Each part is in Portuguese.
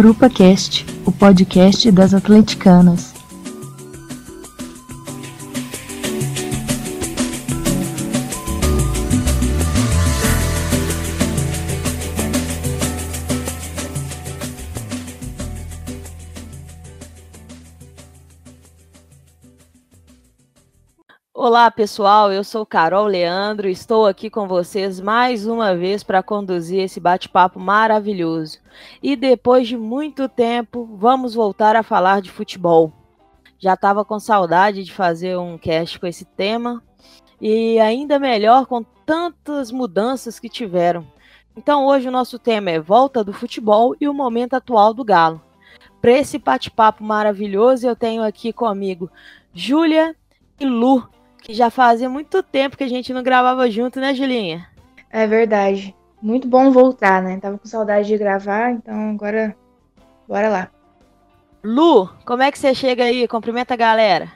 Grupa Cast, o podcast das atleticanas. Olá, pessoal. Eu sou Carol Leandro estou aqui com vocês mais uma vez para conduzir esse bate-papo maravilhoso. E depois de muito tempo, vamos voltar a falar de futebol. Já estava com saudade de fazer um cast com esse tema e ainda melhor com tantas mudanças que tiveram. Então, hoje o nosso tema é volta do futebol e o momento atual do Galo. Para esse bate-papo maravilhoso, eu tenho aqui comigo Júlia e Lu que já fazia muito tempo que a gente não gravava junto, né, Julinha? É verdade. Muito bom voltar, né? Tava com saudade de gravar, então agora bora lá. Lu, como é que você chega aí? Cumprimenta a galera.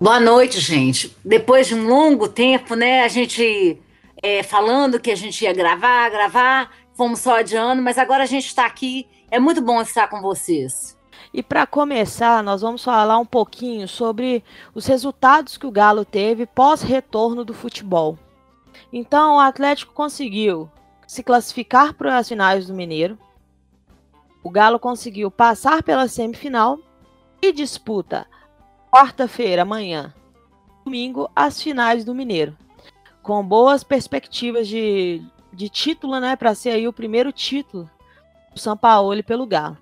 Boa noite, gente. Depois de um longo tempo, né, a gente é, falando que a gente ia gravar, gravar, fomos só adiando, mas agora a gente está aqui. É muito bom estar com vocês. E para começar, nós vamos falar um pouquinho sobre os resultados que o Galo teve pós-retorno do futebol. Então, o Atlético conseguiu se classificar para as finais do Mineiro. O Galo conseguiu passar pela semifinal e disputa quarta-feira, amanhã, domingo, as finais do Mineiro. Com boas perspectivas de, de título, né? Para ser aí o primeiro título do São Paulo pelo Galo.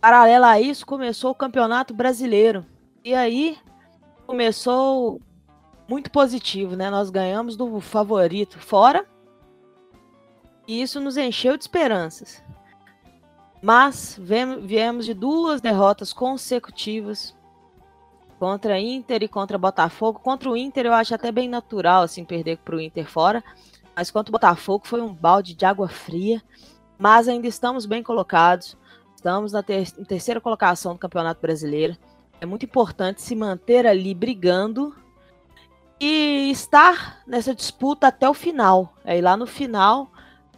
Paralelo a isso, começou o Campeonato Brasileiro. E aí começou muito positivo, né? Nós ganhamos do favorito fora. E isso nos encheu de esperanças. Mas viemos de duas derrotas consecutivas contra Inter e contra Botafogo. Contra o Inter eu acho até bem natural assim perder para o Inter fora, mas contra o Botafogo foi um balde de água fria. Mas ainda estamos bem colocados. Estamos na ter terceira colocação do Campeonato Brasileiro. É muito importante se manter ali brigando e estar nessa disputa até o final. Aí lá no final,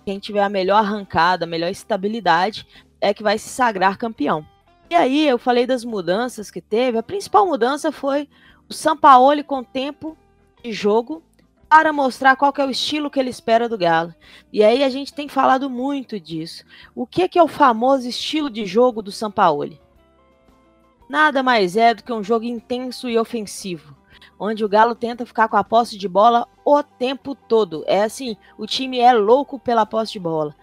quem tiver a melhor arrancada, a melhor estabilidade, é que vai se sagrar campeão. E aí eu falei das mudanças que teve. A principal mudança foi o Sampaoli com tempo de jogo para mostrar qual é o estilo que ele espera do Galo. E aí a gente tem falado muito disso. O que é, que é o famoso estilo de jogo do Sampaoli? Nada mais é do que um jogo intenso e ofensivo, onde o Galo tenta ficar com a posse de bola o tempo todo. É assim, o time é louco pela posse de bola.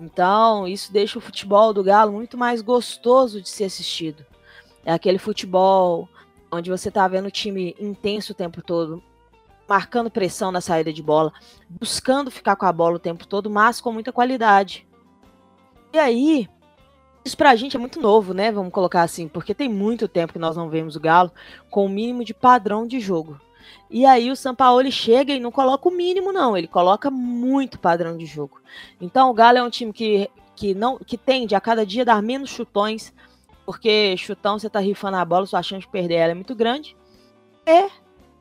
Então, isso deixa o futebol do Galo muito mais gostoso de ser assistido. É aquele futebol onde você tá vendo o time intenso o tempo todo, marcando pressão na saída de bola, buscando ficar com a bola o tempo todo, mas com muita qualidade. E aí, isso pra gente é muito novo, né? Vamos colocar assim, porque tem muito tempo que nós não vemos o Galo com o mínimo de padrão de jogo. E aí o Sampaoli chega e não coloca o mínimo, não, ele coloca muito padrão de jogo. Então o Galo é um time que, que, não, que tende a cada dia dar menos chutões, porque chutão você tá rifando a bola, sua chance de perder ela é muito grande. E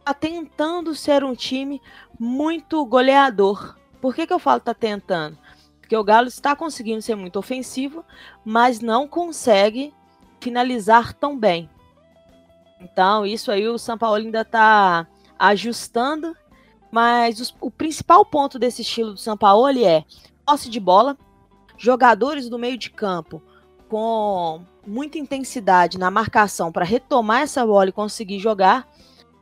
tá tentando ser um time muito goleador. Por que, que eu falo tá tentando? Porque o Galo está conseguindo ser muito ofensivo, mas não consegue finalizar tão bem. Então, isso aí o São Paulo ainda está ajustando, mas os, o principal ponto desse estilo do São Paulo é posse de bola, jogadores do meio de campo com muita intensidade na marcação para retomar essa bola e conseguir jogar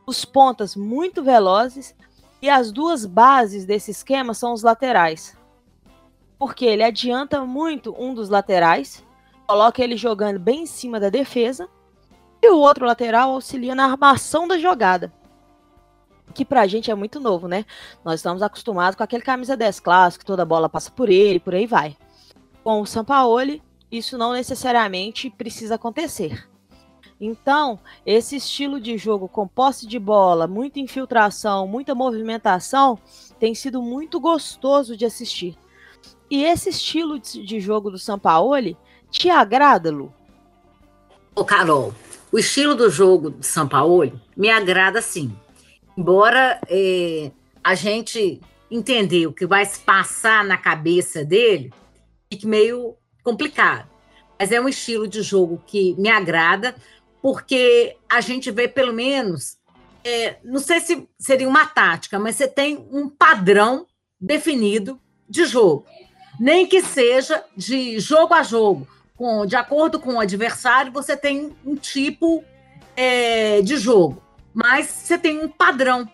os pontas muito velozes e as duas bases desse esquema são os laterais. Porque ele adianta muito um dos laterais, coloca ele jogando bem em cima da defesa, e o outro lateral auxilia na armação da jogada. Que pra gente é muito novo, né? Nós estamos acostumados com aquele camisa 10 clássico, toda bola passa por ele, por aí vai. Com o Sampaoli, isso não necessariamente precisa acontecer. Então, esse estilo de jogo com posse de bola, muita infiltração, muita movimentação, tem sido muito gostoso de assistir. E esse estilo de jogo do Sampaoli te agrada, Lu? Ô, Carol, o estilo do jogo do Sampaoli me agrada sim. Embora é, a gente entender o que vai se passar na cabeça dele, fique meio complicado. Mas é um estilo de jogo que me agrada, porque a gente vê pelo menos, é, não sei se seria uma tática, mas você tem um padrão definido de jogo. Nem que seja de jogo a jogo, com, de acordo com o adversário, você tem um tipo é, de jogo, mas você tem um padrão,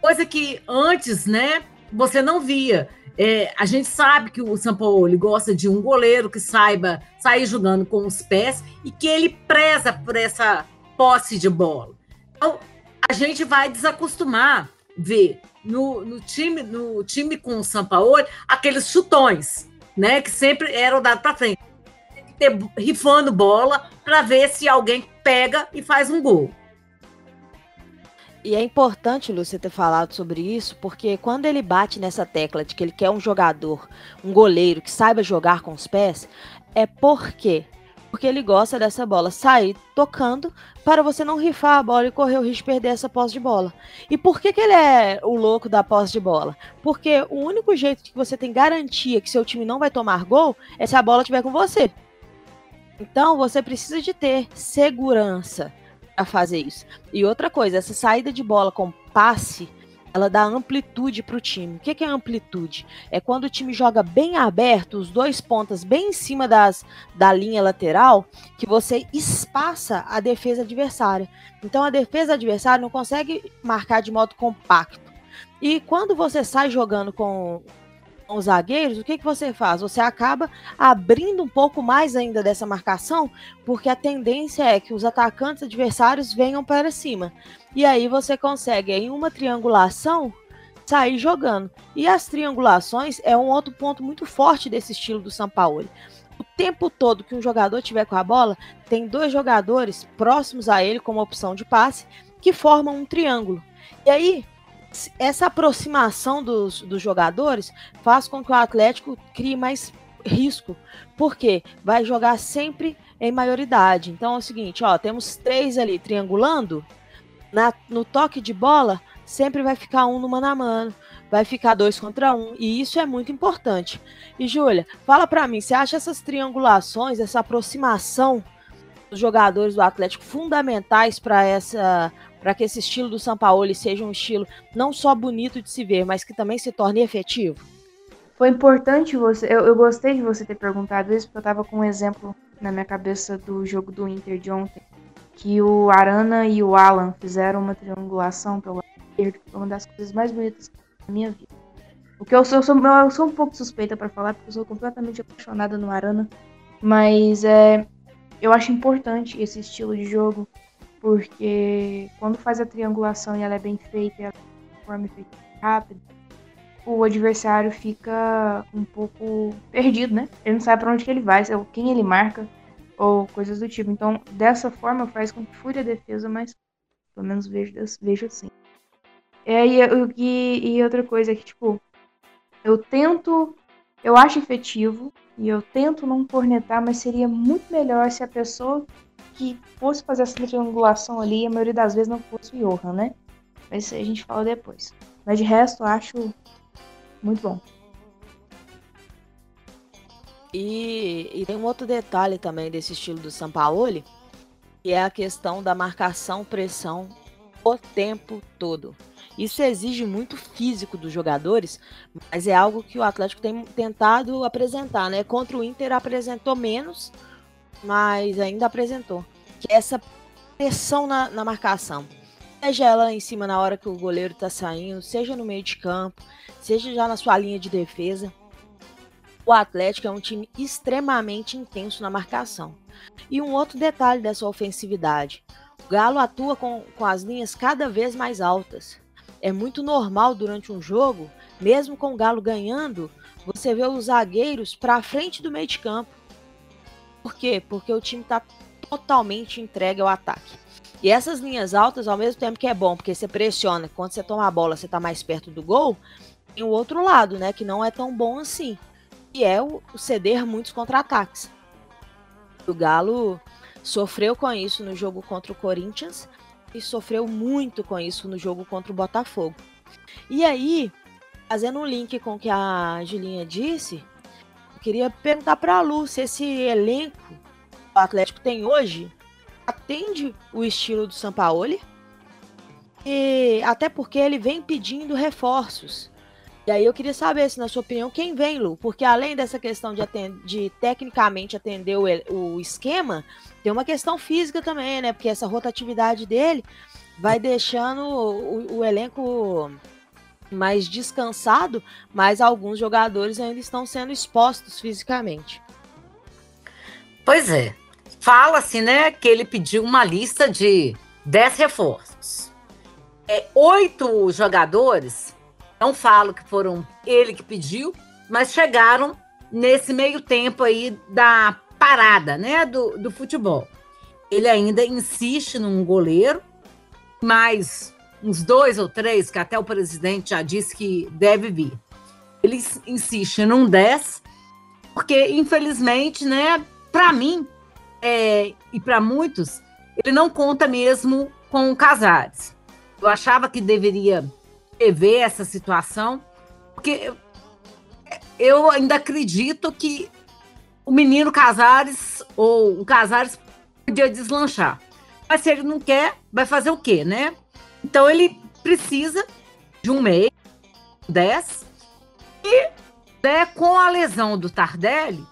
coisa que antes, né, você não via. É, a gente sabe que o Sampaoli gosta de um goleiro que saiba sair jogando com os pés e que ele preza por essa posse de bola. Então, a gente vai desacostumar ver no, no time no time com o Sampaoli aqueles chutões, né, que sempre eram dados para frente. Tem que ter rifando bola para ver se alguém pega e faz um gol. E é importante, Lúcia, ter falado sobre isso, porque quando ele bate nessa tecla de que ele quer um jogador, um goleiro que saiba jogar com os pés, é porque porque ele gosta dessa bola sair tocando para você não rifar a bola e correr o risco de perder essa posse de bola. E por que, que ele é o louco da posse de bola? Porque o único jeito que você tem garantia que seu time não vai tomar gol é se a bola estiver com você. Então você precisa de ter segurança a fazer isso. E outra coisa, essa saída de bola com passe, ela dá amplitude para o time. O que é amplitude? É quando o time joga bem aberto, os dois pontas bem em cima das, da linha lateral, que você espaça a defesa adversária. Então a defesa adversária não consegue marcar de modo compacto. E quando você sai jogando com com os zagueiros, o que, que você faz? Você acaba abrindo um pouco mais ainda dessa marcação, porque a tendência é que os atacantes adversários venham para cima. E aí você consegue, em uma triangulação, sair jogando. E as triangulações é um outro ponto muito forte desse estilo do Sampaoli. O tempo todo que um jogador tiver com a bola, tem dois jogadores próximos a ele como opção de passe que formam um triângulo. E aí, essa aproximação dos, dos jogadores faz com que o Atlético crie mais risco, porque vai jogar sempre em maioridade. Então é o seguinte, ó, temos três ali triangulando, na, no toque de bola sempre vai ficar um no mano a mano, vai ficar dois contra um, e isso é muito importante. E Júlia, fala para mim, você acha essas triangulações, essa aproximação dos jogadores do Atlético fundamentais para essa para que esse estilo do São Paulo seja um estilo não só bonito de se ver, mas que também se torne efetivo? Foi importante você. Eu, eu gostei de você ter perguntado isso, porque eu estava com um exemplo na minha cabeça do jogo do Inter de ontem. Que o Arana e o Alan fizeram uma triangulação pelo esquerdo, que foi uma das coisas mais bonitas da minha vida. Porque eu sou, eu sou, eu sou um pouco suspeita para falar, porque eu sou completamente apaixonada no Arana. Mas é, eu acho importante esse estilo de jogo porque quando faz a triangulação e ela é bem feita, ela é forma feita rápida, o adversário fica um pouco perdido, né? Ele não sabe para onde que ele vai, quem ele marca ou coisas do tipo. Então, dessa forma faz com que fure a defesa mais, pelo menos vejo, vejo assim. É, e, e, e outra coisa é que, tipo, eu tento, eu acho efetivo e eu tento não cornetar, mas seria muito melhor se a pessoa que fosse fazer essa triangulação ali, a maioria das vezes não fosse o Johan, né? Mas a gente fala depois. Mas de resto, eu acho muito bom. E, e, tem um outro detalhe também desse estilo do Sampaoli, que é a questão da marcação-pressão o tempo todo. Isso exige muito físico dos jogadores, mas é algo que o Atlético tem tentado apresentar, né? Contra o Inter apresentou menos, mas ainda apresentou. Que é essa pressão na, na marcação. Seja ela em cima na hora que o goleiro está saindo, seja no meio de campo, seja já na sua linha de defesa. O Atlético é um time extremamente intenso na marcação. E um outro detalhe dessa ofensividade: o Galo atua com, com as linhas cada vez mais altas. É muito normal durante um jogo, mesmo com o Galo ganhando, você vê os zagueiros para frente do meio de campo por quê? Porque o time está totalmente entregue ao ataque. E essas linhas altas, ao mesmo tempo que é bom, porque você pressiona, quando você toma a bola, você está mais perto do gol, tem o outro lado, né, que não é tão bom assim, e é o, ceder muitos contra-ataques. O Galo sofreu com isso no jogo contra o Corinthians e sofreu muito com isso no jogo contra o Botafogo. E aí, fazendo um link com o que a Julinha disse, queria perguntar para a Lu se esse elenco que o Atlético tem hoje atende o estilo do Sampaoli. E até porque ele vem pedindo reforços. E aí eu queria saber se, na sua opinião, quem vem, Lu? Porque além dessa questão de, atend de tecnicamente atender o, o esquema, tem uma questão física também, né? Porque essa rotatividade dele vai deixando o, o elenco mais descansado, mas alguns jogadores ainda estão sendo expostos fisicamente. Pois é. Fala-se, né, que ele pediu uma lista de 10 reforços. É, oito jogadores, não falo que foram ele que pediu, mas chegaram nesse meio tempo aí da parada, né, do, do futebol. Ele ainda insiste num goleiro, mas uns dois ou três, que até o presidente já disse que deve vir. Ele insiste num 10, porque, infelizmente, né, para mim é, e para muitos, ele não conta mesmo com o Casares. Eu achava que deveria rever essa situação, porque eu ainda acredito que o menino Casares ou o Casares podia deslanchar. Mas se ele não quer, vai fazer o quê, né? Então ele precisa de um meio, 10, e né, com a lesão do Tardelli,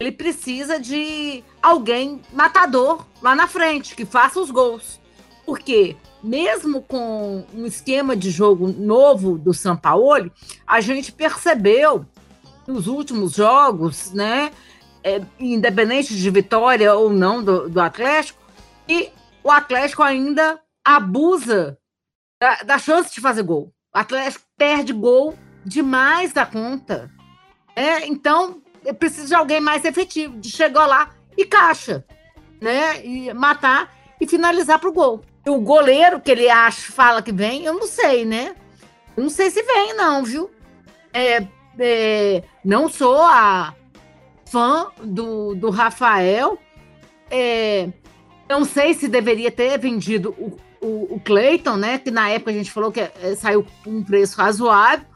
ele precisa de alguém matador lá na frente, que faça os gols. Porque mesmo com um esquema de jogo novo do Sampaoli, a gente percebeu nos últimos jogos, né, é, independente de vitória ou não do, do Atlético, que o Atlético ainda abusa da, da chance de fazer gol. O Atlético perde gol demais da conta. É, então, precisa de alguém mais efetivo, de chegar lá e caixa, né? E matar e finalizar para o gol. O goleiro que ele acha, fala que vem, eu não sei, né? Eu não sei se vem, não, viu? É, é, não sou a fã do, do Rafael. É, não sei se deveria ter vendido o, o, o Cleiton, né? Que na época a gente falou que é, saiu um preço razoável.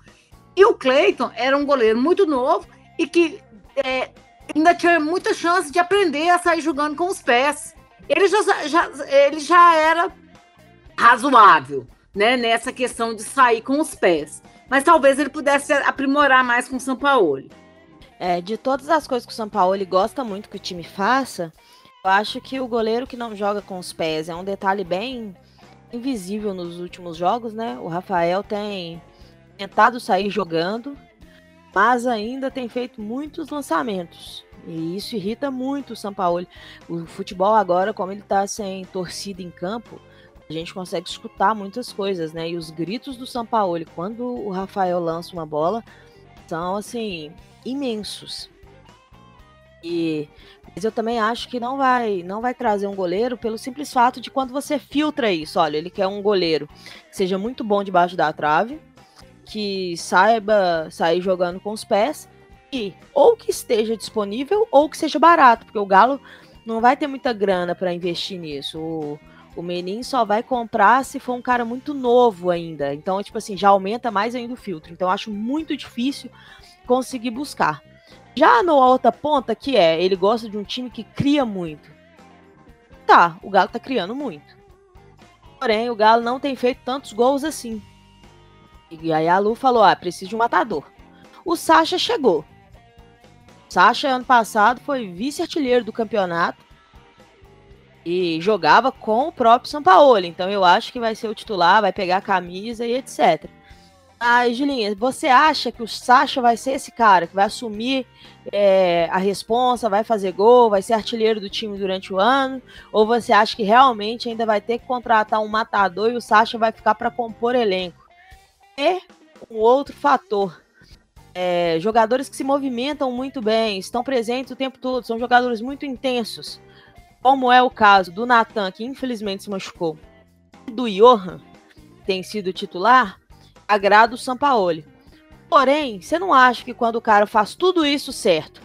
E o Cleiton era um goleiro muito novo e que é, ainda tinha muita chance de aprender a sair jogando com os pés. Ele já, já, ele já era razoável, né? Nessa questão de sair com os pés. Mas talvez ele pudesse aprimorar mais com o São Paulo. É, de todas as coisas que o São Paulo gosta muito que o time faça, eu acho que o goleiro que não joga com os pés é um detalhe bem invisível nos últimos jogos, né? O Rafael tem tentado sair jogando, mas ainda tem feito muitos lançamentos. E isso irrita muito o São Paulo. O futebol agora, como ele está sem torcida em campo, a gente consegue escutar muitas coisas, né? E os gritos do São Paulo quando o Rafael lança uma bola são assim imensos. E mas eu também acho que não vai, não vai trazer um goleiro pelo simples fato de quando você filtra isso. Olha, ele quer um goleiro que seja muito bom debaixo da trave, que saiba sair jogando com os pés e ou que esteja disponível ou que seja barato, porque o Galo não vai ter muita grana para investir nisso. O, o Menin só vai comprar se for um cara muito novo ainda. Então, tipo assim, já aumenta mais ainda o filtro. Então, acho muito difícil conseguir buscar. Já no outra ponta, que é, ele gosta de um time que cria muito. Tá, o Galo tá criando muito. Porém, o Galo não tem feito tantos gols assim. E aí a Lu falou: ah, preciso de um matador. O Sacha chegou. Sacha, ano passado, foi vice-artilheiro do campeonato. E jogava com o próprio São Paulo. Então eu acho que vai ser o titular, vai pegar a camisa e etc. Ah, Julinha, você acha que o Sacha vai ser esse cara que vai assumir é, a responsa, vai fazer gol, vai ser artilheiro do time durante o ano? Ou você acha que realmente ainda vai ter que contratar um matador e o Sacha vai ficar para compor elenco? E um outro fator. É, jogadores que se movimentam muito bem, estão presentes o tempo todo, são jogadores muito intensos. Como é o caso do Natan, que infelizmente se machucou, do Johan, que tem sido titular agrada o Sampaoli. Porém, você não acha que quando o cara faz tudo isso certo,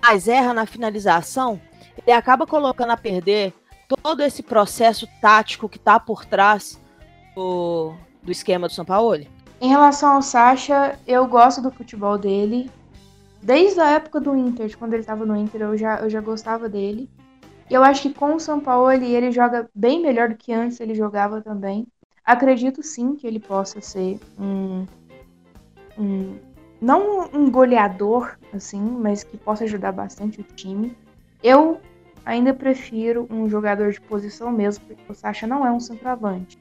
mas erra na finalização, ele acaba colocando a perder todo esse processo tático que está por trás do, do esquema do Sampaoli? Em relação ao Sacha, eu gosto do futebol dele. desde a época do Inter, quando ele estava no Inter, eu já, eu já gostava dele. E eu acho que com o São Paulo ele joga bem melhor do que antes ele jogava também. Acredito sim que ele possa ser um, um não um goleador assim, mas que possa ajudar bastante o time. Eu ainda prefiro um jogador de posição mesmo, porque o Sacha não é um centroavante.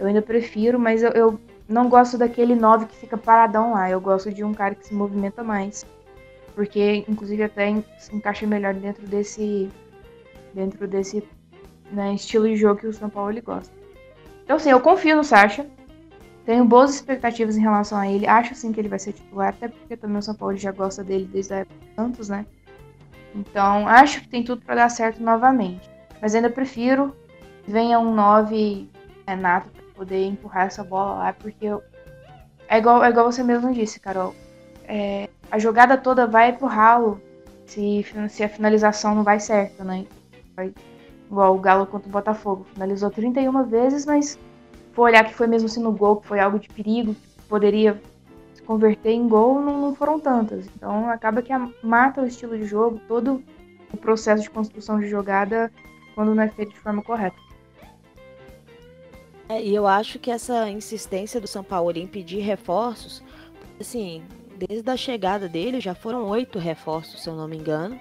Eu ainda prefiro, mas eu, eu não gosto daquele 9 que fica paradão lá. Eu gosto de um cara que se movimenta mais. Porque, inclusive, até se encaixa melhor dentro desse. Dentro desse né, estilo de jogo que o São Paulo ele gosta. Então, assim, eu confio no Sacha. Tenho boas expectativas em relação a ele. Acho sim que ele vai ser titular, até porque também o São Paulo já gosta dele desde a época do Santos, né? Então, acho que tem tudo para dar certo novamente. Mas ainda prefiro venha um 9 Renato para poder empurrar essa bola lá, porque eu... é, igual, é igual você mesmo disse, Carol. É, a jogada toda vai pro ralo se, se a finalização não vai certa, né? Vai, igual o Galo contra o Botafogo. Finalizou 31 vezes, mas for olhar que foi mesmo assim no gol, que foi algo de perigo, que poderia se converter em gol, não, não foram tantas. Então acaba que a, mata o estilo de jogo, todo o processo de construção de jogada quando não é feito de forma correta. É, e eu acho que essa insistência do São Paulo em pedir reforços, assim, desde a chegada dele já foram oito reforços, se eu não me engano.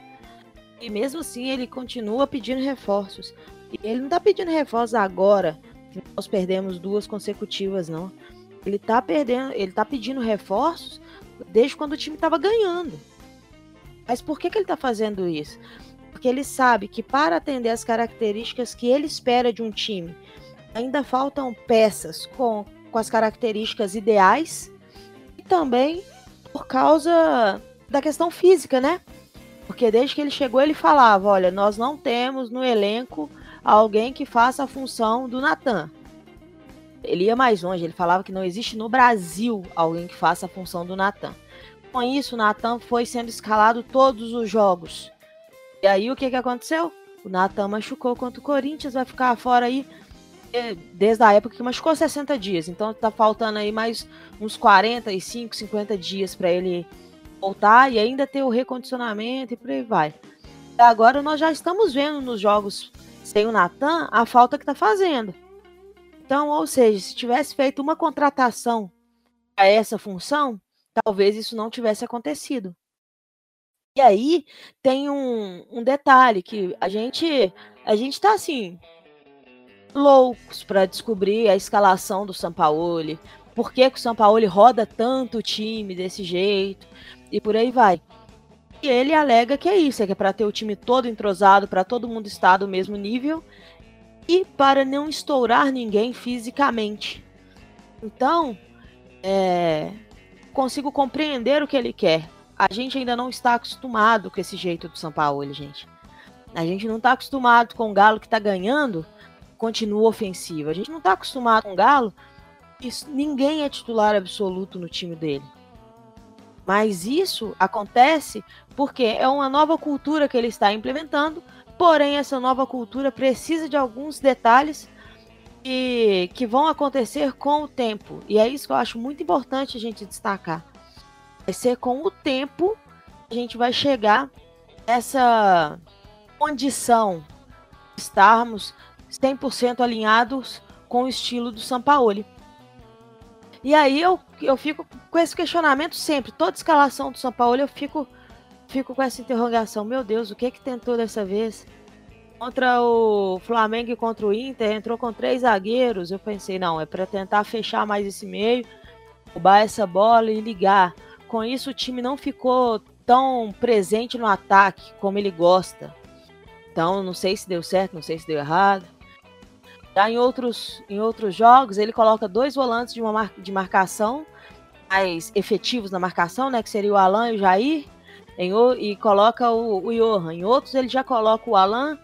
E mesmo assim ele continua pedindo reforços. E ele não tá pedindo reforços agora, que nós perdemos duas consecutivas, não. Ele tá perdendo, ele tá pedindo reforços desde quando o time estava ganhando. Mas por que, que ele está fazendo isso? Porque ele sabe que para atender as características que ele espera de um time, ainda faltam peças com, com as características ideais e também por causa da questão física, né? Porque desde que ele chegou, ele falava: olha, nós não temos no elenco alguém que faça a função do Natan. Ele ia mais longe, ele falava que não existe no Brasil alguém que faça a função do Natan. Com isso, o Natan foi sendo escalado todos os jogos. E aí o que, que aconteceu? O Natan machucou contra o Corinthians, vai ficar fora aí é, desde a época que machucou 60 dias. Então tá faltando aí mais uns 45, 50 dias para ele voltar e ainda ter o recondicionamento e por aí vai. Agora nós já estamos vendo nos jogos sem o Natan a falta que tá fazendo. Então, ou seja, se tivesse feito uma contratação para essa função, talvez isso não tivesse acontecido. E aí tem um, um detalhe que a gente a gente tá assim loucos para descobrir a escalação do Sampaoli, por que, que o Sampaoli roda tanto o time desse jeito e por aí vai. E ele alega que é isso, é que é para ter o time todo entrosado, para todo mundo estar do mesmo nível e para não estourar ninguém fisicamente. Então, é, consigo compreender o que ele quer. A gente ainda não está acostumado com esse jeito do São Paulo, gente. A gente não está acostumado com o Galo que está ganhando continua ofensivo. A gente não está acostumado com o Galo, isso, ninguém é titular absoluto no time dele. Mas isso acontece porque é uma nova cultura que ele está implementando, porém essa nova cultura precisa de alguns detalhes que, que vão acontecer com o tempo. E é isso que eu acho muito importante a gente destacar. Vai ser com o tempo que a gente vai chegar nessa condição de estarmos 100% alinhados com o estilo do Sampaoli. E aí eu, eu fico com esse questionamento sempre. Toda escalação do Sampaoli eu fico, fico com essa interrogação. Meu Deus, o que que tentou dessa vez? Contra o Flamengo e contra o Inter, entrou com três zagueiros. Eu pensei, não, é para tentar fechar mais esse meio, roubar essa bola e ligar. Com isso, o time não ficou tão presente no ataque como ele gosta. Então, não sei se deu certo, não sei se deu errado. Já em outros, em outros jogos, ele coloca dois volantes de, uma mar, de marcação, mais efetivos na marcação, né? Que seria o Alan e o Jair. Em, e coloca o, o Johan. Em outros, ele já coloca o Alan,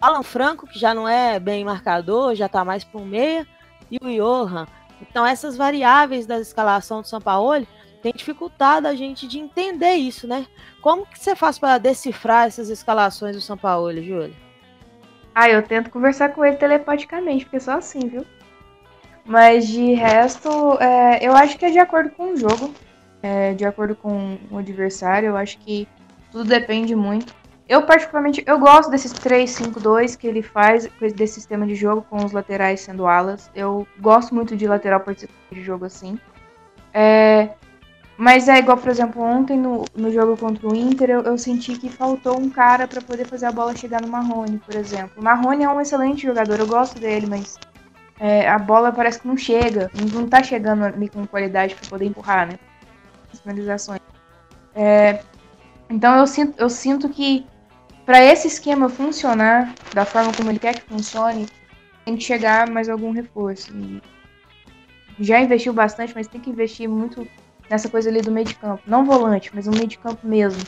Alan Franco, que já não é bem marcador, já tá mais para um meia, e o Johan. Então, essas variáveis da escalação do São Paulo tem dificultado a gente de entender isso, né? Como que você faz para decifrar essas escalações do São Paulo, Júlio? Ah, eu tento conversar com ele telepaticamente, porque só assim, viu? Mas de resto, é, eu acho que é de acordo com o jogo. é, de acordo com o adversário. Eu acho que tudo depende muito. Eu, particularmente, eu gosto desses 3-5-2 que ele faz, desse sistema de jogo com os laterais sendo alas. Eu gosto muito de lateral participante de jogo assim. É, mas é igual, por exemplo, ontem no, no jogo contra o Inter, eu, eu senti que faltou um cara para poder fazer a bola chegar no Marrone, por exemplo. O Marrone é um excelente jogador, eu gosto dele, mas é, a bola parece que não chega, não tá chegando ali com qualidade para poder empurrar, né? As finalizações. É, então eu sinto, eu sinto que para esse esquema funcionar da forma como ele quer que funcione, tem que chegar mais algum reforço. E já investiu bastante, mas tem que investir muito nessa coisa ali do meio de campo. Não volante, mas um meio de campo mesmo.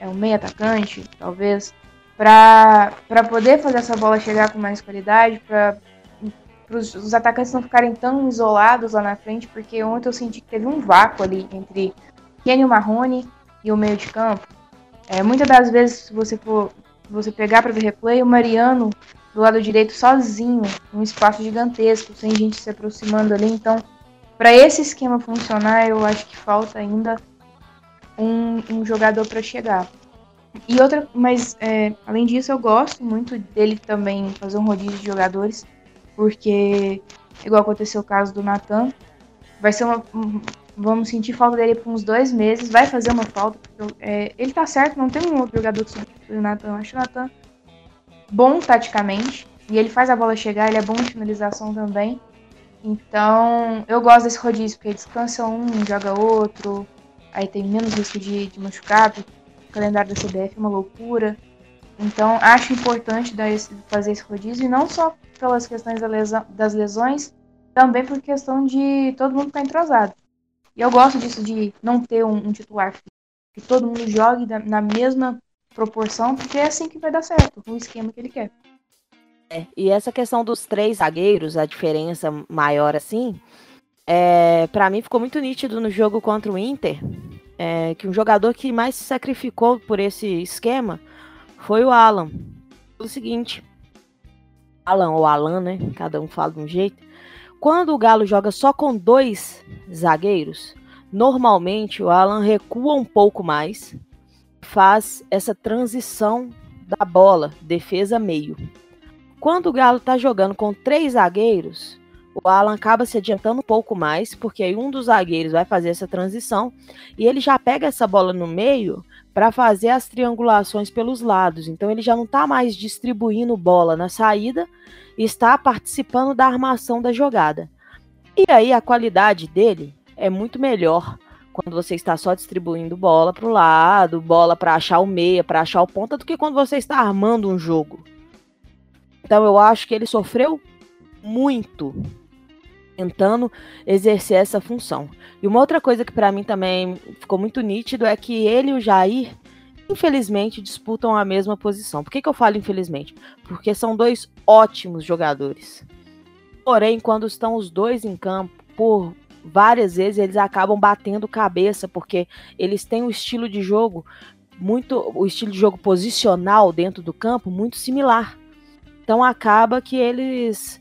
É um meio atacante, talvez. Para poder fazer essa bola chegar com mais qualidade, para os atacantes não ficarem tão isolados lá na frente, porque ontem eu senti que teve um vácuo ali entre Kenny Marrone e o meio de campo. É, muitas das vezes, se você for você pegar para ver replay, o Mariano do lado direito sozinho, um espaço gigantesco, sem gente se aproximando ali, então para esse esquema funcionar, eu acho que falta ainda um, um jogador para chegar. E outra, mas é, além disso, eu gosto muito dele também fazer um rodízio de jogadores, porque, igual aconteceu o caso do Natan, vai ser uma. Vamos sentir falta dele por uns dois meses, vai fazer uma falta. É, ele tá certo, não tem um outro jogador que substitui o Natan. Eu acho o Natan bom taticamente, e ele faz a bola chegar, ele é bom em finalização também. Então, eu gosto desse rodízio, porque descansa um, joga outro, aí tem menos risco de, de machucar, o calendário da CBF é uma loucura. Então, acho importante esse, fazer esse rodízio, e não só pelas questões da lesão, das lesões, também por questão de todo mundo estar entrosado. E eu gosto disso de não ter um, um titular que todo mundo jogue na mesma proporção, porque é assim que vai dar certo, o esquema que ele quer. E essa questão dos três zagueiros, a diferença maior assim, é, para mim ficou muito nítido no jogo contra o Inter, é, que um jogador que mais se sacrificou por esse esquema foi o Alan. O seguinte, Alan ou Alan, né? Cada um fala de um jeito. Quando o Galo joga só com dois zagueiros, normalmente o Alan recua um pouco mais, faz essa transição da bola, defesa meio. Quando o Galo tá jogando com três zagueiros, o Alan acaba se adiantando um pouco mais, porque aí um dos zagueiros vai fazer essa transição e ele já pega essa bola no meio para fazer as triangulações pelos lados. Então ele já não está mais distribuindo bola na saída, está participando da armação da jogada. E aí a qualidade dele é muito melhor quando você está só distribuindo bola para o lado, bola para achar o meia, para achar o ponta, do que quando você está armando um jogo. Então eu acho que ele sofreu muito tentando exercer essa função. E uma outra coisa que para mim também ficou muito nítido é que ele e o Jair, infelizmente, disputam a mesma posição. Por que, que eu falo infelizmente? Porque são dois ótimos jogadores. Porém, quando estão os dois em campo, por várias vezes eles acabam batendo cabeça, porque eles têm um estilo de jogo muito, o estilo de jogo posicional dentro do campo muito similar. Então acaba que eles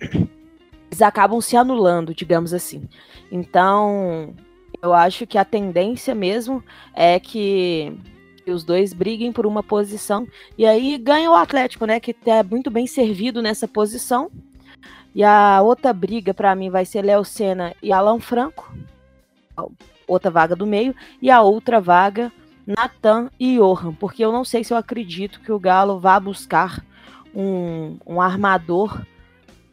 eles acabam se anulando, digamos assim. Então, eu acho que a tendência mesmo é que, os dois briguem por uma posição e aí ganha o Atlético, né, que é muito bem servido nessa posição. E a outra briga para mim vai ser Léo Senna e Alan Franco, outra vaga do meio, e a outra vaga Natan e Johan, porque eu não sei se eu acredito que o Galo vá buscar um, um armador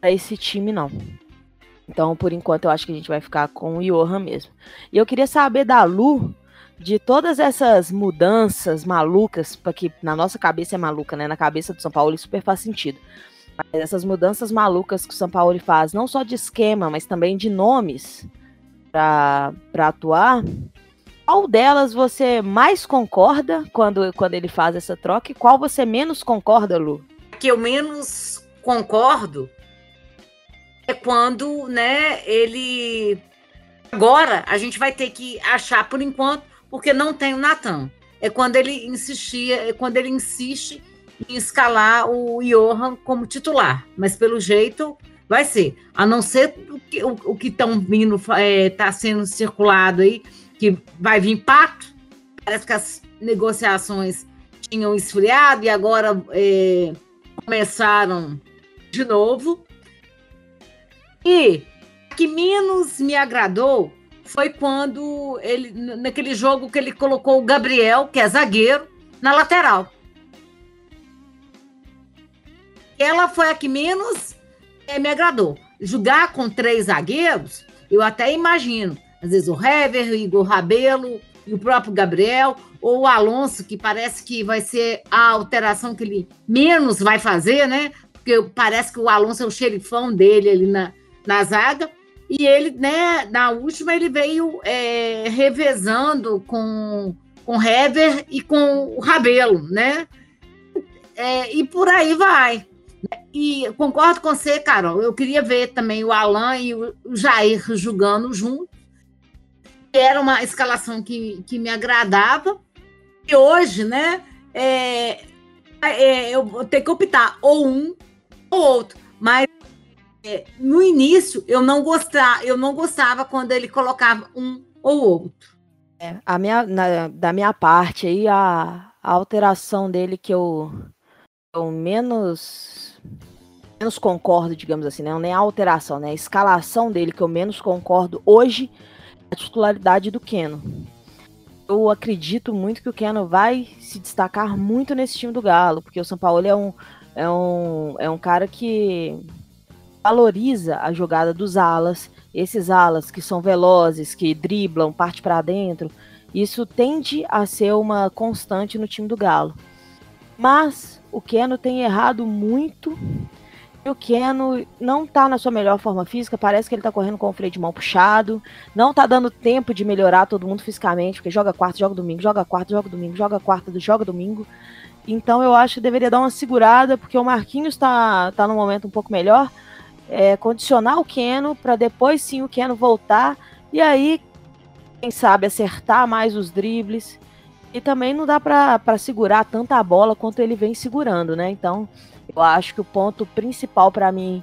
para esse time, não. Então, por enquanto, eu acho que a gente vai ficar com o Johan mesmo. E eu queria saber da Lu, de todas essas mudanças malucas, porque na nossa cabeça é maluca, né? Na cabeça do São Paulo isso super faz sentido. Mas essas mudanças malucas que o São Paulo faz, não só de esquema, mas também de nomes para atuar, qual delas você mais concorda quando, quando ele faz essa troca e qual você menos concorda, Lu? Que eu menos concordo é quando, né, ele agora a gente vai ter que achar por enquanto, porque não tem o Natan. É quando ele insistia, é quando ele insiste em escalar o Johan como titular, mas pelo jeito vai ser, a não ser o que o, o que estão vindo está é, sendo circulado aí que vai vir Pato. Parece que as negociações tinham esfriado e agora é, começaram de novo. E a que menos me agradou foi quando ele, naquele jogo que ele colocou o Gabriel, que é zagueiro, na lateral. Ela foi a que menos é, me agradou. Jogar com três zagueiros, eu até imagino. Às vezes o Hever, o Igor Rabelo e o próprio Gabriel, ou o Alonso, que parece que vai ser a alteração que ele menos vai fazer, né? Porque parece que o Alonso é o xerifão dele ali na, na zaga. E ele, né, na última, ele veio é, revezando com, com Hever e com o Rabelo, né? É, e por aí vai. E concordo com você, Carol. Eu queria ver também o Alan e o Jair jogando juntos. Era uma escalação que, que me agradava. E hoje, né, é, é, eu vou ter que optar ou um ou outro. Mas é, no início eu não gostava, eu não gostava quando ele colocava um ou outro. É, a minha, na, da minha parte aí, a, a alteração dele que eu, eu menos menos concordo, digamos assim, né? nem a alteração, né? A escalação dele que eu menos concordo hoje a titularidade do Keno. Eu acredito muito que o Keno vai se destacar muito nesse time do Galo, porque o São Paulo é um, é um, é um cara que valoriza a jogada dos alas, esses alas que são velozes, que driblam, parte para dentro. Isso tende a ser uma constante no time do Galo. Mas o Keno tem errado muito. O Keno não tá na sua melhor forma física, parece que ele tá correndo com o freio de mão puxado, não tá dando tempo de melhorar todo mundo fisicamente, porque joga quarto, joga domingo, joga quarto, joga domingo, joga quarto, joga domingo. Então eu acho que deveria dar uma segurada, porque o Marquinhos tá, tá num momento um pouco melhor, é, condicionar o Keno para depois sim o Keno voltar e aí, quem sabe, acertar mais os dribles. E também não dá para segurar tanta bola quanto ele vem segurando, né? Então, eu acho que o ponto principal para mim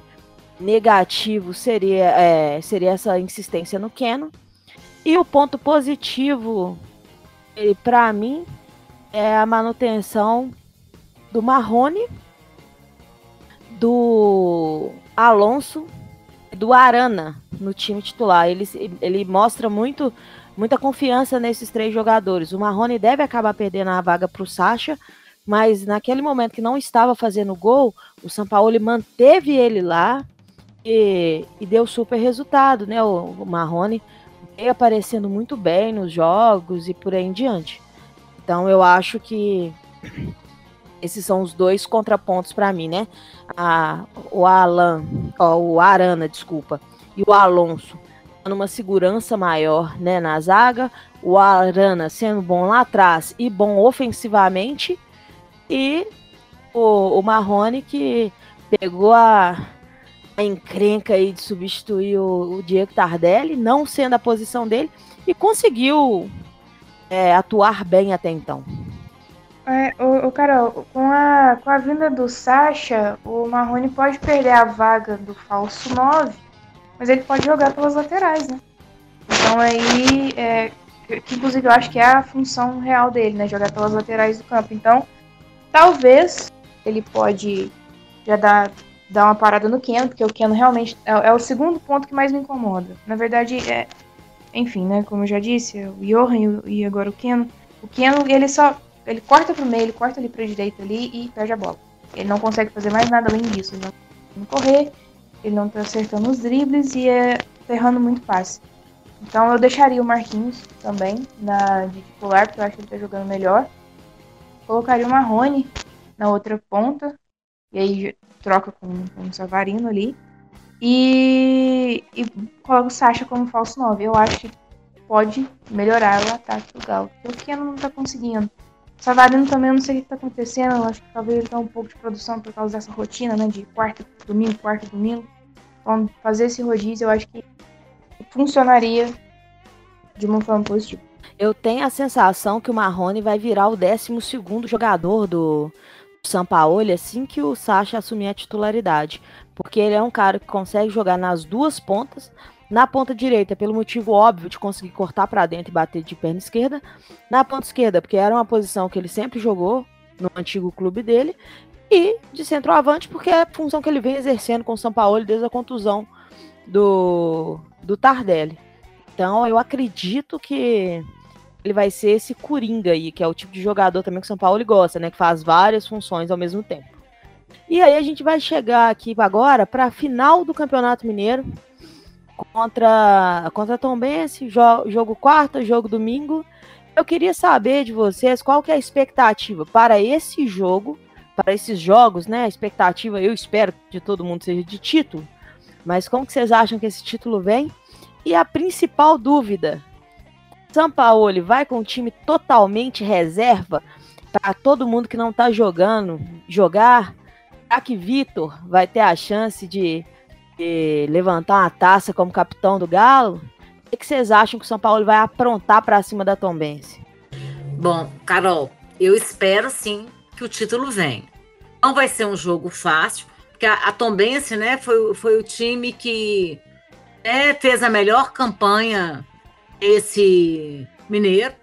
negativo seria, é, seria essa insistência no Keno. E o ponto positivo, para mim, é a manutenção do Marrone, do Alonso do Arana no time titular. Ele, ele mostra muito muita confiança nesses três jogadores. O Marrone deve acabar perdendo a vaga para o Sacha, mas naquele momento que não estava fazendo gol, o São Paulo manteve ele lá e, e deu super resultado, né? O, o Marrone veio aparecendo muito bem nos jogos e por aí em diante. Então eu acho que esses são os dois contrapontos para mim, né? A, o Alan, ó, o Arana, desculpa, e o Alonso numa segurança maior, né, na zaga, o Arana sendo bom lá atrás e bom ofensivamente, e o, o Marrone que pegou a, a encrenca aí de substituir o, o Diego Tardelli, não sendo a posição dele, e conseguiu é, atuar bem até então. É, o, o Carol, com a, com a vinda do Sacha, o Marrone pode perder a vaga do falso 9, mas ele pode jogar pelas laterais, né? Então aí, é, que inclusive eu acho que é a função real dele, né? Jogar pelas laterais do campo. Então, talvez ele pode já dar, dar uma parada no Keno, porque o Keno realmente é, é o segundo ponto que mais me incomoda. Na verdade, é, enfim, né? Como eu já disse, é o Johan e, agora o Keno. O Keno, ele só ele corta pro meio, ele corta ali pra direita ali e perde a bola. Ele não consegue fazer mais nada além disso. Ele não consegue correr, ele não tá acertando os dribles e é errando muito passe. Então eu deixaria o Marquinhos também na de titular, porque eu acho que ele tá jogando melhor. Colocaria o Marrone na outra ponta. E aí troca com, com o Savarino ali. E, e coloca o Sacha como falso 9. Eu acho que pode melhorar o ataque do Galo. Porque o Keno não tá conseguindo. Savarino também, eu não sei o que está acontecendo. Eu acho que talvez ele tá um pouco de produção por causa dessa rotina, né? De quarta, domingo, quarta, domingo. Então, fazer esse rodízio, eu acho que funcionaria de uma forma positiva. Eu tenho a sensação que o Marrone vai virar o 12 jogador do São Paulo assim que o Sacha assumir a titularidade. Porque ele é um cara que consegue jogar nas duas pontas, Na ponta direita, pelo motivo óbvio de conseguir cortar para dentro e bater de perna esquerda. Na ponta esquerda, porque era uma posição que ele sempre jogou no antigo clube dele. E de centroavante, porque é a função que ele vem exercendo com o São Paulo desde a contusão do, do Tardelli. Então eu acredito que ele vai ser esse Coringa aí, que é o tipo de jogador também que o São Paulo gosta, né? Que faz várias funções ao mesmo tempo. E aí a gente vai chegar aqui agora para a final do Campeonato Mineiro contra contra Tom Bense, jo jogo quarta, jogo domingo. Eu queria saber de vocês qual que é a expectativa para esse jogo, para esses jogos, né? A expectativa, eu espero de todo mundo seja de título. Mas como que vocês acham que esse título vem? E a principal dúvida: São Paulo vai com o time totalmente reserva para todo mundo que não está jogando jogar? Será que Vitor vai ter a chance de, de, levantar uma taça como capitão do Galo? O que vocês acham que o São Paulo vai aprontar para cima da Tombense? Bom, Carol, eu espero sim que o título venha. Não vai ser um jogo fácil, porque a, a Tombense, né, foi, foi o time que é, fez a melhor campanha esse mineiro.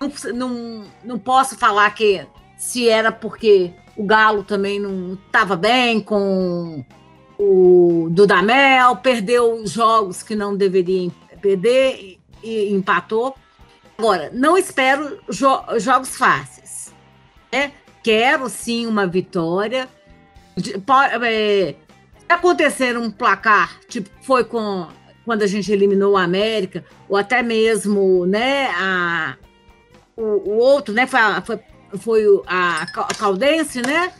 Não, não, não posso falar que se era porque o Galo também não estava bem com o Dudamel, perdeu jogos que não deveria perder e, empatou. Agora, não espero jo jogos fáceis. Né? Quero sim uma vitória. Pode, é, acontecer um placar, tipo, foi com quando a gente eliminou o América, ou até mesmo né, a, o, o outro, né, foi, a, foi, foi a, a Caldense, né?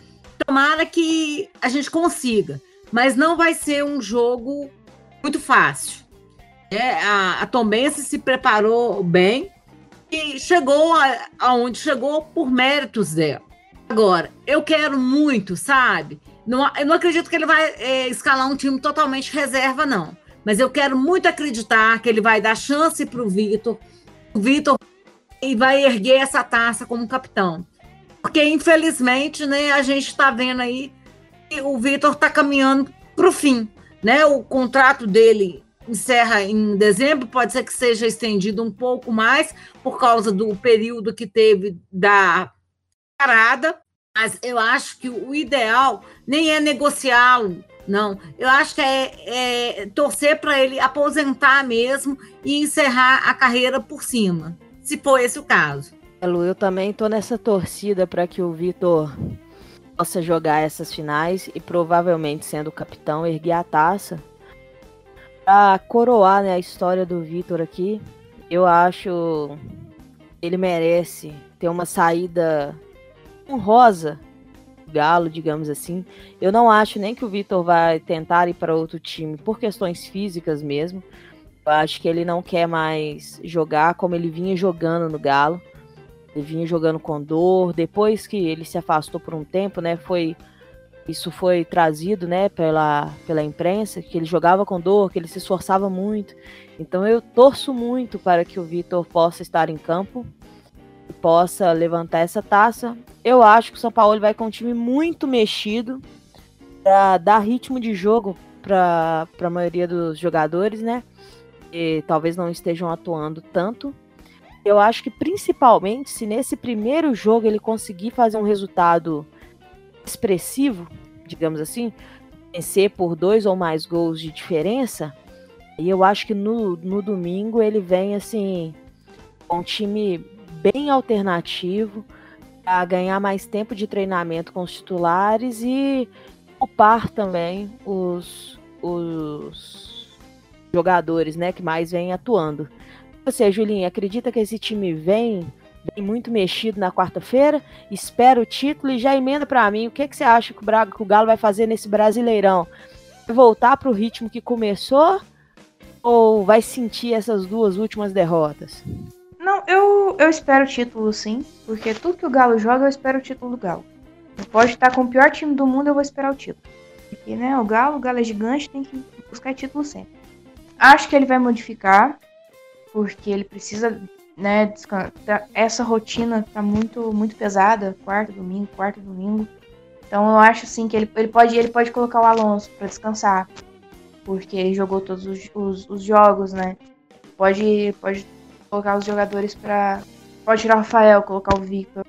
Tomara que a gente consiga, mas não vai ser um jogo muito fácil. É, a, a Tombense se preparou bem e chegou aonde chegou por méritos dela. Agora, eu quero muito, sabe? Não, eu não acredito que ele vai é, escalar um time totalmente reserva, não. Mas eu quero muito acreditar que ele vai dar chance para o Vitor. O Vitor e vai erguer essa taça como capitão. Porque, infelizmente, né, a gente está vendo aí que o Vitor está caminhando para o fim. Né? O contrato dele encerra em dezembro, pode ser que seja estendido um pouco mais por causa do período que teve da parada, mas eu acho que o ideal nem é negociá-lo não, eu acho que é, é torcer para ele aposentar mesmo e encerrar a carreira por cima, se for esse o caso. Lu, eu também tô nessa torcida para que o Vitor possa jogar essas finais e provavelmente sendo capitão erguer a taça para coroar né, a história do Vitor aqui. Eu acho ele merece ter uma saída honrosa Galo, digamos assim. Eu não acho nem que o Vitor vai tentar ir para outro time por questões físicas mesmo. Eu acho que ele não quer mais jogar como ele vinha jogando no Galo. Ele vinha jogando com dor. Depois que ele se afastou por um tempo, né? Foi isso foi trazido, né, pela, pela imprensa, que ele jogava com dor, que ele se esforçava muito. Então eu torço muito para que o Vitor possa estar em campo possa levantar essa taça. Eu acho que o São Paulo vai com um time muito mexido para dar ritmo de jogo para a maioria dos jogadores, né? E talvez não estejam atuando tanto. Eu acho que principalmente se nesse primeiro jogo ele conseguir fazer um resultado expressivo, digamos assim, vencer por dois ou mais gols de diferença, e eu acho que no, no domingo ele vem assim com um time bem alternativo para ganhar mais tempo de treinamento com os titulares e ocupar também os, os jogadores né, que mais vêm atuando. Você, Julinha, acredita que esse time vem, vem muito mexido na quarta-feira? Espera o título e já emenda para mim. O que, que você acha que o, Braga, que o Galo vai fazer nesse Brasileirão? Voltar para o ritmo que começou ou vai sentir essas duas últimas derrotas? Não, eu, eu espero o título sim, porque tudo que o Galo joga, eu espero o título do Galo. Pode estar com o pior time do mundo, eu vou esperar o título. Porque, né, o Galo, o Galo é gigante, tem que buscar título sempre. Acho que ele vai modificar, porque ele precisa, né, descansar. Essa rotina tá muito, muito pesada, quarto, domingo, quarto, domingo. Então eu acho assim que ele, ele, pode, ele pode colocar o Alonso para descansar porque ele jogou todos os, os, os jogos, né? Pode, pode colocar os jogadores para Pode tirar o Rafael, colocar o Victor.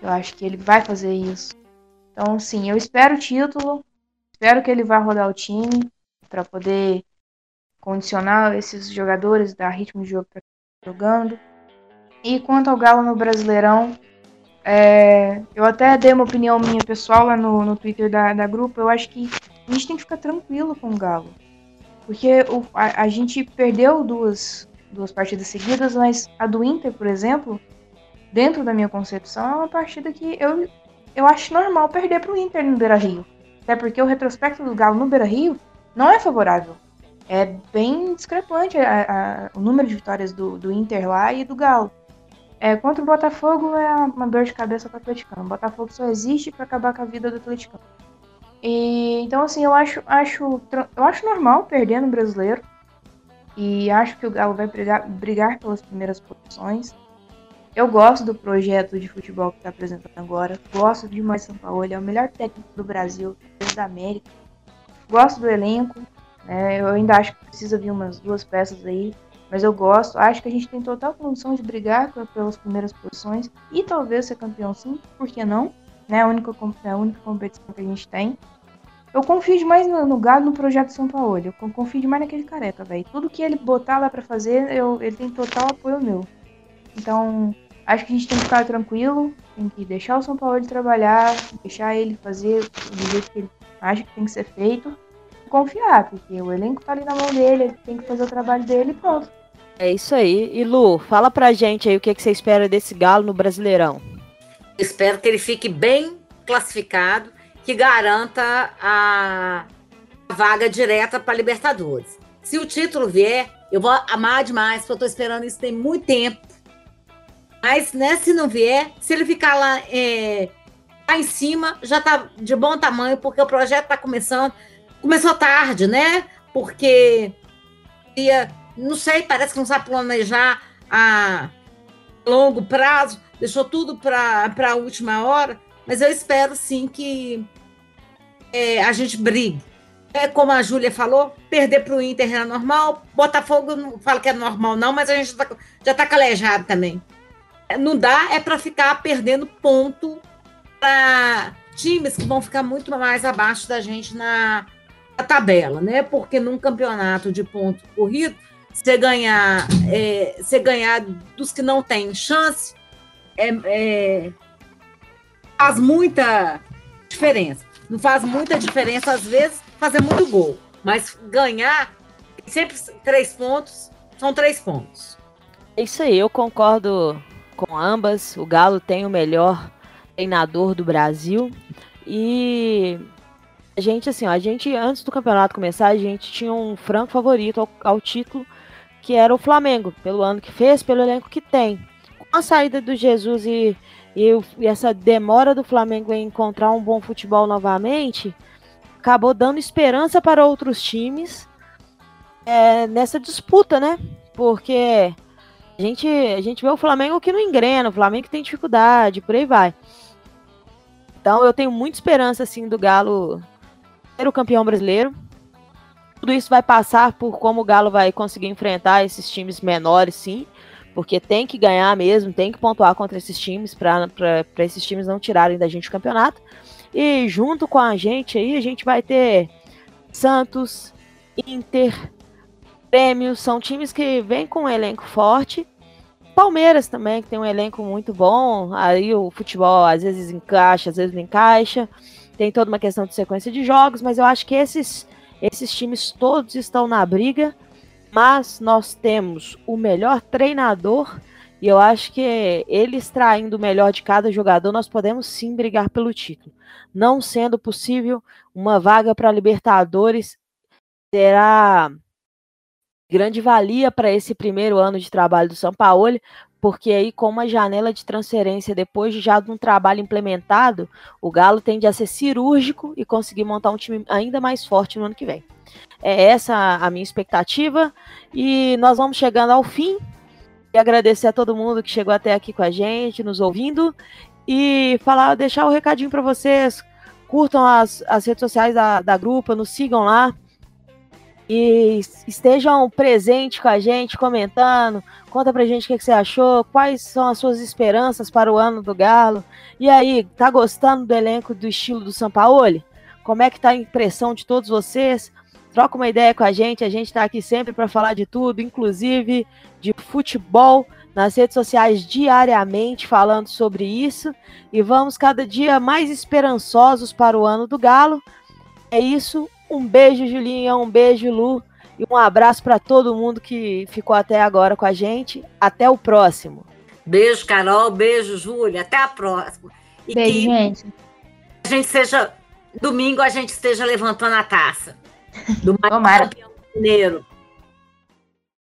Eu acho que ele vai fazer isso. Então, sim, eu espero o título. Espero que ele vá rodar o time para poder condicionar esses jogadores, dar ritmo de jogo para jogando. E quanto ao Galo no Brasileirão, é, eu até dei uma opinião minha pessoal lá no, no Twitter da, da grupo. Eu acho que a gente tem que ficar tranquilo com o Galo. Porque o, a, a, gente perdeu duas, duas partidas seguidas, mas a do Inter, por exemplo, dentro da minha concepção, é uma partida que eu, eu acho normal perder para o Inter no Beira Rio. Até porque o retrospecto do Galo no Beira Rio não é favorável. É bem discrepante a, a, o número de vitórias do, do Inter lá e do Galo. É, contra o Botafogo é uma dor de cabeça para o atleticano. O Botafogo só existe para acabar com a vida do atleticano. E, então, assim, eu acho, acho, eu acho normal perder no brasileiro. E acho que o Galo vai brigar, brigar pelas primeiras posições. Eu gosto do projeto de futebol que está apresentando agora. Gosto demais do São Paulo. Ele é o melhor técnico do Brasil, da América. Gosto do elenco. Né? Eu ainda acho que precisa vir umas duas peças aí. Mas eu gosto, acho que a gente tem total condição de brigar pelas primeiras posições e talvez ser campeão sim, por que não? Né? A, única, é a única competição que a gente tem. Eu confio demais no, no Galo no projeto São Paulo. Eu confio demais naquele careca, velho. Tudo que ele botar lá para fazer, eu, ele tem total apoio meu. Então, acho que a gente tem que ficar tranquilo, tem que deixar o São Paulo de trabalhar, deixar ele fazer do jeito que ele acha que tem que ser feito. Confiar, porque o elenco tá ali na mão dele, ele tem que fazer o trabalho dele e pronto. É isso aí. E Lu, fala pra gente aí o que, que você espera desse Galo no Brasileirão. Espero que ele fique bem classificado, que garanta a vaga direta para Libertadores. Se o título vier, eu vou amar demais, porque eu tô esperando isso tem muito tempo. Mas, né, se não vier, se ele ficar lá, é, lá em cima, já tá de bom tamanho, porque o projeto tá começando. Começou tarde, né? Porque ia não sei, parece que não sabe planejar a longo prazo, deixou tudo para a última hora, mas eu espero sim que é, a gente brigue. É como a Júlia falou, perder para o Inter é normal, Botafogo não fala que é normal não, mas a gente tá, já está calejado também. Não dá é para ficar perdendo ponto para times que vão ficar muito mais abaixo da gente na, na tabela, né? Porque num campeonato de ponto corrido, você ganhar, é, você ganhar dos que não têm chance, é, é, faz muita diferença. Não faz muita diferença, às vezes, fazer muito gol. Mas ganhar, sempre três pontos, são três pontos. É isso aí, eu concordo com ambas. O Galo tem o melhor treinador do Brasil. E a gente, assim, ó, a gente, antes do campeonato começar, a gente tinha um franco favorito ao, ao título que era o Flamengo, pelo ano que fez, pelo elenco que tem. A saída do Jesus e, e, e essa demora do Flamengo em encontrar um bom futebol novamente, acabou dando esperança para outros times é, nessa disputa, né? Porque a gente, a gente vê o Flamengo que não engrena, o Flamengo tem dificuldade, por aí vai. Então eu tenho muita esperança assim do Galo ser o campeão brasileiro. Tudo isso vai passar por como o Galo vai conseguir enfrentar esses times menores, sim, porque tem que ganhar mesmo, tem que pontuar contra esses times para esses times não tirarem da gente o campeonato. E junto com a gente aí, a gente vai ter Santos, Inter, Prêmio, são times que vêm com um elenco forte. Palmeiras também, que tem um elenco muito bom. Aí o futebol às vezes encaixa, às vezes não encaixa. Tem toda uma questão de sequência de jogos, mas eu acho que esses esses times todos estão na briga, mas nós temos o melhor treinador e eu acho que ele extraindo o melhor de cada jogador, nós podemos sim brigar pelo título. Não sendo possível uma vaga para Libertadores, será grande valia para esse primeiro ano de trabalho do São Paulo, porque aí com uma janela de transferência depois de já de um trabalho implementado, o Galo tende a ser cirúrgico e conseguir montar um time ainda mais forte no ano que vem. É essa a minha expectativa. E nós vamos chegando ao fim. E agradecer a todo mundo que chegou até aqui com a gente, nos ouvindo. E falar, deixar o um recadinho para vocês, curtam as, as redes sociais da, da grupa, nos sigam lá, e estejam presentes com a gente, comentando. Conta pra gente o que, que, você achou, quais são as suas esperanças para o ano do Galo. E aí, tá gostando do elenco do estilo do Sampaoli? Como é que tá a impressão de todos vocês? Troca uma ideia com a gente, a gente está aqui sempre para falar de tudo, inclusive de futebol, nas redes sociais diariamente falando sobre isso. E vamos cada dia mais esperançosos para o ano do Galo. É isso, um beijo, Julinha. Um beijo, Lu. E um abraço para todo mundo que ficou até agora com a gente. Até o próximo. Beijo, Carol. Beijo, Júlia. Até a próxima. E beijo, que gente. A gente seja. Domingo a gente esteja levantando a taça. Do campeão mineiro.